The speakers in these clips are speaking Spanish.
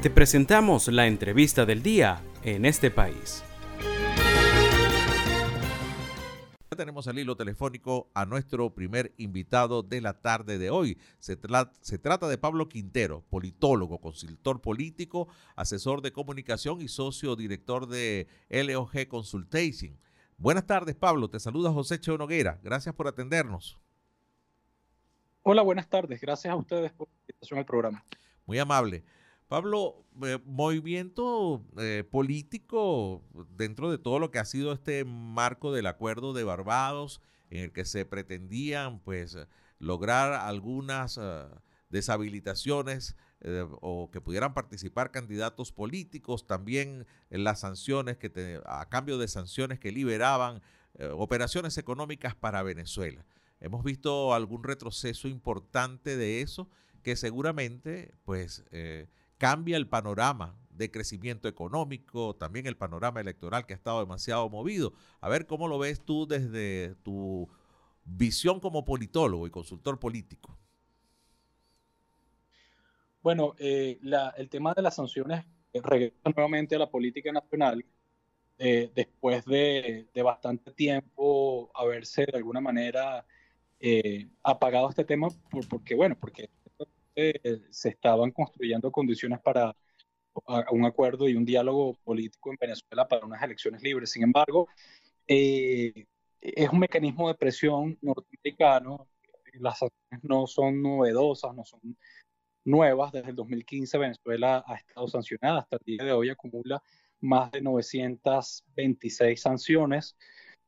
Te presentamos la entrevista del día en este país. tenemos al hilo telefónico a nuestro primer invitado de la tarde de hoy. Se, se, trata de Pablo Quintero, politólogo, consultor político, asesor de comunicación y socio director de LOG Consultation. Buenas tardes, Pablo. Te saluda José Cheo Noguera. Gracias por atendernos. Hola, buenas tardes. Gracias a ustedes por la invitación al programa. Muy amable. Pablo, eh, movimiento eh, político dentro de todo lo que ha sido este marco del acuerdo de Barbados, en el que se pretendían pues lograr algunas eh, deshabilitaciones o que pudieran participar candidatos políticos, también las sanciones que a cambio de sanciones que liberaban operaciones económicas para Venezuela. Hemos visto algún retroceso importante de eso que seguramente pues cambia el panorama de crecimiento económico, también el panorama electoral que ha estado demasiado movido. A ver cómo lo ves tú desde tu visión como politólogo y consultor político. Bueno, eh, el tema de las sanciones regresa nuevamente a la política nacional eh, después de, bastante tiempo haberse de alguna manera eh, apagado este tema, porque bueno, porque se estaban construyendo condiciones para un acuerdo y un diálogo político en Venezuela para unas elecciones libres. Sin embargo, eh, es un mecanismo de presión norteamericano. Las sanciones no son novedosas, no son nuevas. Desde el 2015 Venezuela ha estado sancionada. Hasta el día de hoy acumula más de 926 sanciones.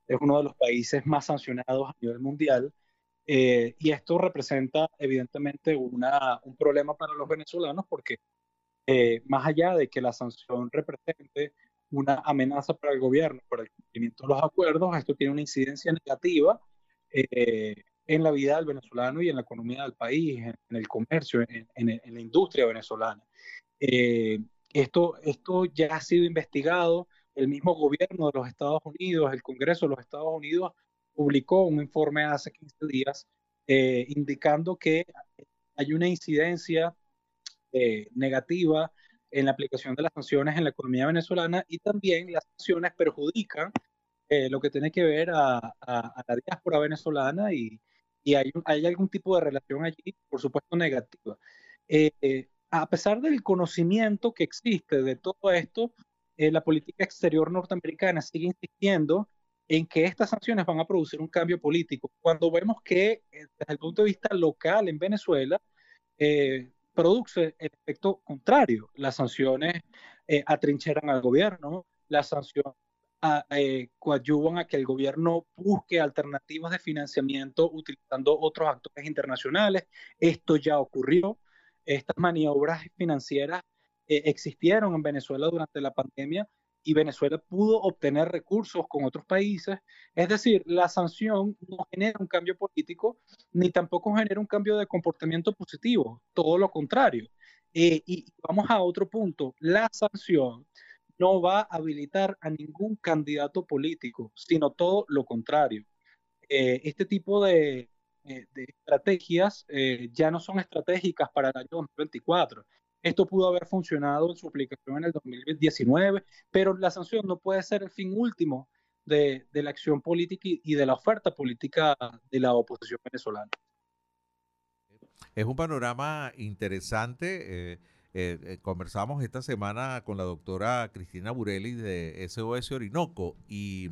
Es uno de los países más sancionados a nivel mundial. Eh, y esto representa evidentemente una, un problema para los venezolanos porque eh, más allá de que la sanción represente una amenaza para el gobierno por el cumplimiento de los acuerdos, esto tiene una incidencia negativa eh, en la vida del venezolano y en la economía del país, en, el comercio, en, en, la industria venezolana. esto, esto ya ha sido investigado, el mismo gobierno de los Estados Unidos, el Congreso de los Estados Unidos publicó un informe hace 15 días eh, indicando que hay una incidencia eh, negativa en la aplicación de las sanciones en la economía venezolana y también las sanciones perjudican eh, lo que tiene que ver a, la diáspora venezolana y, hay, algún tipo de relación allí, por supuesto, negativa. a pesar del conocimiento que existe de todo esto, la política exterior norteamericana sigue insistiendo en que estas sanciones van a producir un cambio político. Cuando vemos que eh, desde el punto de vista local en Venezuela, eh, produce el efecto contrario. Las sanciones eh, atrincheran al gobierno, las sanciones coadyuvan a que el gobierno busque alternativas de financiamiento utilizando otros actores internacionales. Esto ya ocurrió. Estas maniobras financieras existieron en Venezuela durante la pandemia y Venezuela pudo obtener recursos con otros países. Es decir, la sanción no genera un cambio político ni tampoco genera un cambio de comportamiento positivo, todo lo contrario. Eh, y vamos a otro punto, la sanción no va a habilitar a ningún candidato político, sino todo lo contrario. Eh, este tipo de, eh, de estrategias ya no son estratégicas para el año 2024 esto pudo haber funcionado en su aplicación en el 2019, pero la sanción no puede ser el fin último de, la acción política y de la oferta política de la oposición venezolana. Es un panorama interesante. Eh, eh, eh, conversamos esta semana con la doctora Cristina Burelli de SOS Orinoco y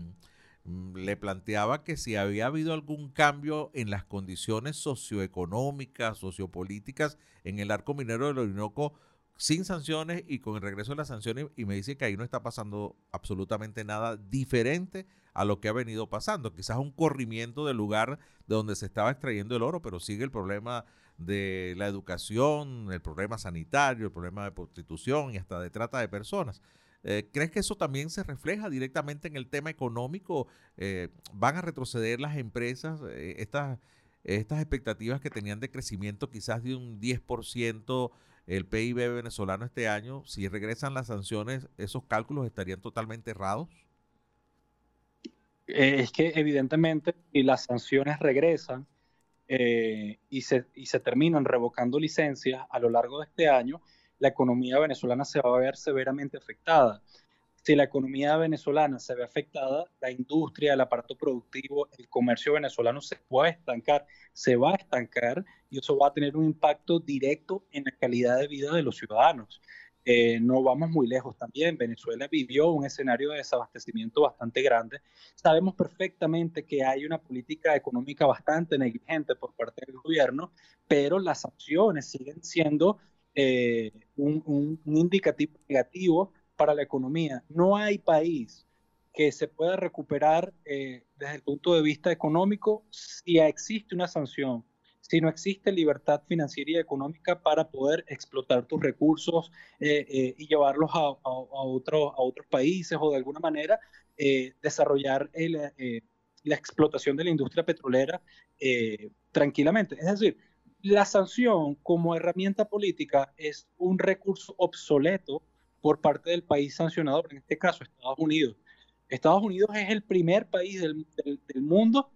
le planteaba que si había habido algún cambio en las condiciones socioeconómicas, sociopolíticas en el arco minero del Orinoco sin sanciones y con el regreso de las sanciones y me dice que ahí no está pasando absolutamente nada diferente a lo que ha venido pasando. Quizás un corrimiento del lugar de donde se estaba extrayendo el oro, pero sigue el problema de la educación, el problema sanitario, el problema de prostitución y hasta de trata de personas. Eh, ¿Crees que eso también se refleja directamente en el tema económico? Eh, ¿Van a retroceder las empresas? Eh, estas, estas expectativas que tenían de crecimiento quizás de un 10% el PIB venezolano este año, si regresan las sanciones, ¿esos cálculos estarían totalmente errados? Es que evidentemente si las sanciones regresan y, se, y se terminan revocando licencias a lo largo de este año, la economía venezolana se va a ver severamente afectada. Si la economía venezolana se ve afectada, la industria, el aparato productivo, el comercio venezolano se puede estancar, se va a estancar y eso va a tener un impacto directo en la calidad de vida de los ciudadanos. Eh, no vamos muy lejos también. Venezuela vivió un escenario de desabastecimiento bastante grande. Sabemos perfectamente que hay una política económica bastante negligente por parte del gobierno, pero las sanciones siguen siendo eh, un, indicativo negativo para la economía. No hay país que se pueda recuperar eh, desde el punto de vista económico si existe una sanción si no existe libertad financiera y económica para poder explotar tus recursos eh, eh, y llevarlos a, a, otros países o de alguna manera eh, desarrollar la explotación de la industria petrolera tranquilamente. Es decir, la sanción como herramienta política es un recurso obsoleto por parte del país sancionador, en este caso Estados Unidos. Estados Unidos es el primer país del, mundo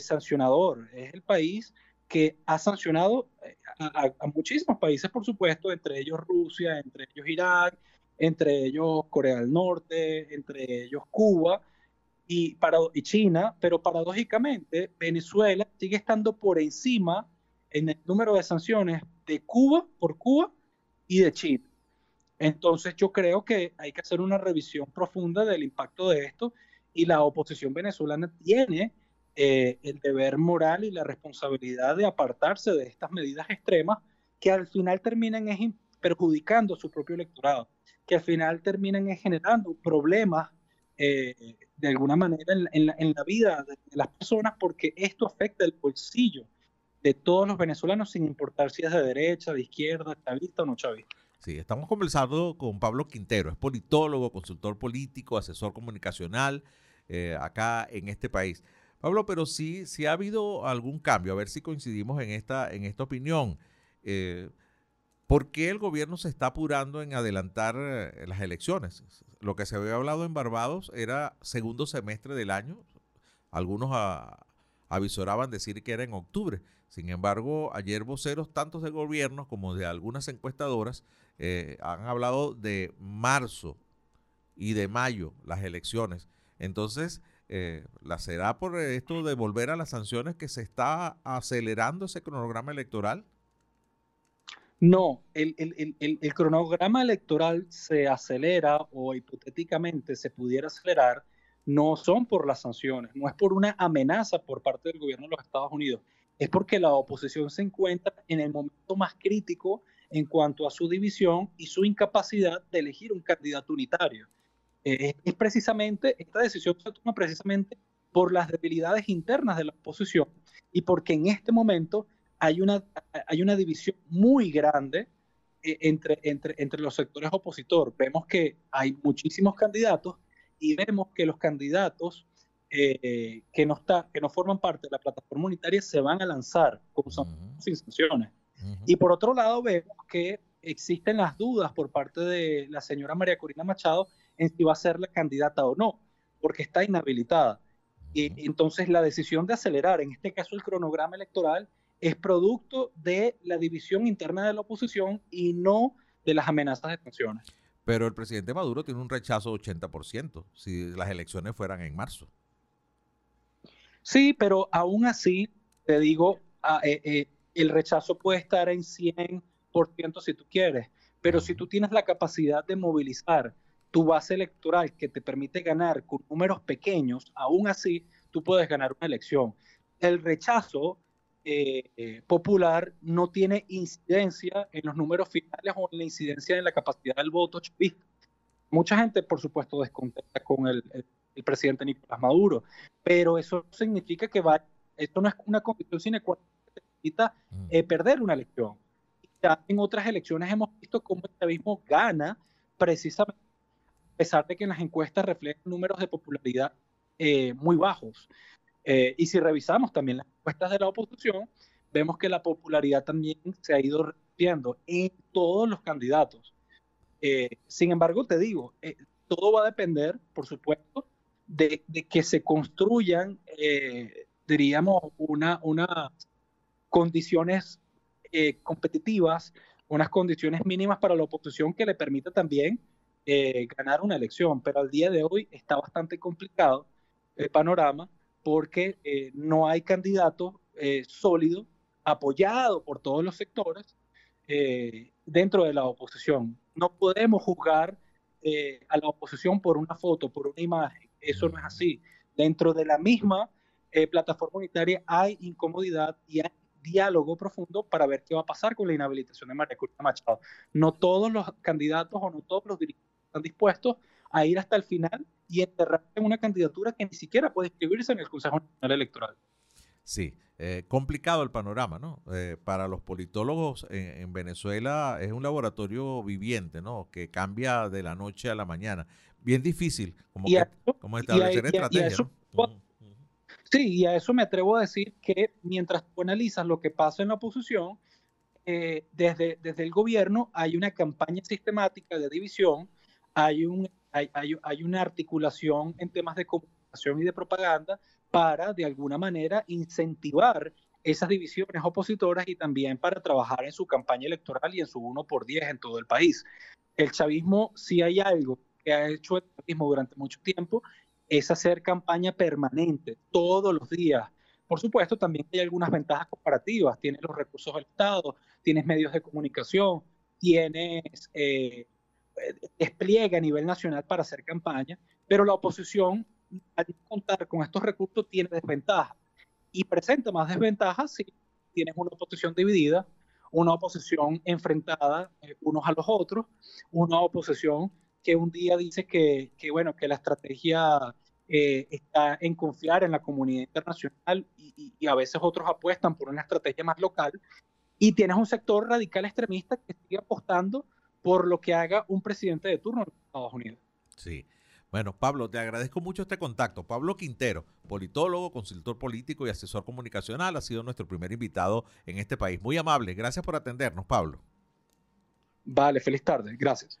sancionador, es el país que ha sancionado eh, a, muchísimos países, por supuesto, entre ellos Rusia, entre ellos Irak, entre ellos Corea del Norte, entre ellos Cuba y, y China, pero paradójicamente Venezuela sigue estando por encima en el número de sanciones de Cuba por Cuba y de China. Entonces yo creo que hay que hacer una revisión profunda del impacto de esto y la oposición venezolana tiene eh, el deber moral y la responsabilidad de apartarse de estas medidas extremas que al final terminan perjudicando su propio electorado, que al final terminan generando problemas eh, de alguna manera en, la, vida de, las personas porque esto afecta el bolsillo de todos los venezolanos sin importar si es de derecha, de izquierda, chavista o no chavista. Sí, estamos conversando con Pablo Quintero, es politólogo, consultor político, asesor comunicacional eh, acá en este país. Pablo, pero sí, sí ha habido algún cambio, a ver si coincidimos en esta, en esta opinión. Eh, ¿Por qué el gobierno se está apurando en adelantar eh, las elecciones? Lo que se había hablado en Barbados era segundo semestre del año. Algunos avisoraban decir que era en octubre. Sin embargo, ayer voceros tanto del gobierno como de algunas encuestadoras eh, han hablado de marzo y de mayo las elecciones. Entonces, eh, ¿la será por esto de volver a las sanciones que se está acelerando ese cronograma electoral? No, el, cronograma electoral se acelera o hipotéticamente se pudiera acelerar, no son por las sanciones, no es por una amenaza por parte del gobierno de los Estados Unidos, es porque la oposición se encuentra en el momento más crítico en cuanto a su división y su incapacidad de elegir un candidato unitario. Eh, es precisamente, esta decisión se toma precisamente por las debilidades internas de la oposición y porque en este momento hay una, hay una división muy grande eh, entre, entre, entre los sectores opositores. Vemos que hay muchísimos candidatos y vemos que los candidatos eh, que, no está, que no forman parte de la plataforma unitaria se van a lanzar como son sin sanciones. Y por otro lado, vemos que existen las dudas por parte de la señora María Corina Machado en si va a ser la candidata o no, porque está inhabilitada. Y entonces la decisión de acelerar, en este caso el cronograma electoral, es producto de la división interna de la oposición y no de las amenazas de sanciones. Pero el presidente Maduro tiene un rechazo de 80% si las elecciones fueran en marzo. Sí, pero aún así, te digo, ah, eh, eh, el rechazo puede estar en 100% si tú quieres, pero si tú tienes la capacidad de movilizar tu base electoral que te permite ganar con números pequeños, aún así tú puedes ganar una elección. El rechazo eh, popular no tiene incidencia en los números finales o en la incidencia en la capacidad del voto Mucha gente, por supuesto, descontenta con el, presidente Nicolás Maduro, pero eso significa que va, esto no es una condición sine qua non que necesita mm. eh, perder una elección. Ya en otras elecciones hemos visto cómo el chavismo gana precisamente pesar de que en las encuestas reflejan números de popularidad eh, muy bajos. Eh, y si revisamos también las encuestas de la oposición, vemos que la popularidad también se ha ido reduciendo en todos los candidatos. Eh, sin embargo, te digo, todo va a depender, por supuesto, de, que se construyan, diríamos, una, una condiciones competitivas unas condiciones mínimas para la oposición que le permita también eh, ganar una elección. Pero al día de hoy está bastante complicado el panorama porque eh, no hay candidato eh, sólido apoyado por todos los sectores dentro de la oposición. No podemos juzgar a la oposición por una foto, por una imagen. Eso no es así. Dentro de la misma plataforma unitaria hay incomodidad y hay diálogo profundo para ver qué va a pasar con la inhabilitación de María Corina Machado. No todos los candidatos o no todos los dirigentes están dispuestos a ir hasta el final y enterrar en una candidatura que ni siquiera puede inscribirse en el Consejo Nacional Electoral. Sí, eh, complicado el panorama, ¿no? Eh, para los politólogos en, Venezuela es un laboratorio viviente, ¿no? Que cambia de la noche a la mañana. Bien difícil, como, que, como establecer estrategias. Sí, y a eso me atrevo a decir que mientras tú analizas lo que pasa en la oposición, eh, desde, desde el gobierno hay una campaña sistemática de división, hay, un, hay, hay, una articulación en temas de comunicación y de propaganda para, de alguna manera, incentivar esas divisiones opositoras y también para trabajar en su campaña electoral y en su 1 por 10 en todo el país. El chavismo, si hay algo que ha hecho el chavismo durante mucho tiempo, es hacer campaña permanente todos los días. Por supuesto, también hay algunas ventajas comparativas. Tienes los recursos del Estado, tienes medios de comunicación, tienes eh, despliegue a nivel nacional para hacer campaña, pero la oposición, al contar con estos recursos, tiene desventajas. Y presenta más desventajas si tienes una oposición dividida, una oposición enfrentada eh, unos a los otros, una oposición que un día dice que, que bueno, que la estrategia eh, está en confiar en la comunidad internacional y, y, a veces otros apuestan por una estrategia más local. Y tienes un sector radical extremista que sigue apostando por lo que haga un presidente de turno en Estados Unidos. Sí. Bueno, Pablo, te agradezco mucho este contacto. Pablo Quintero, politólogo, consultor político y asesor comunicacional, ha sido nuestro primer invitado en este país. Muy amable. Gracias por atendernos, Pablo. Vale, feliz tarde. Gracias.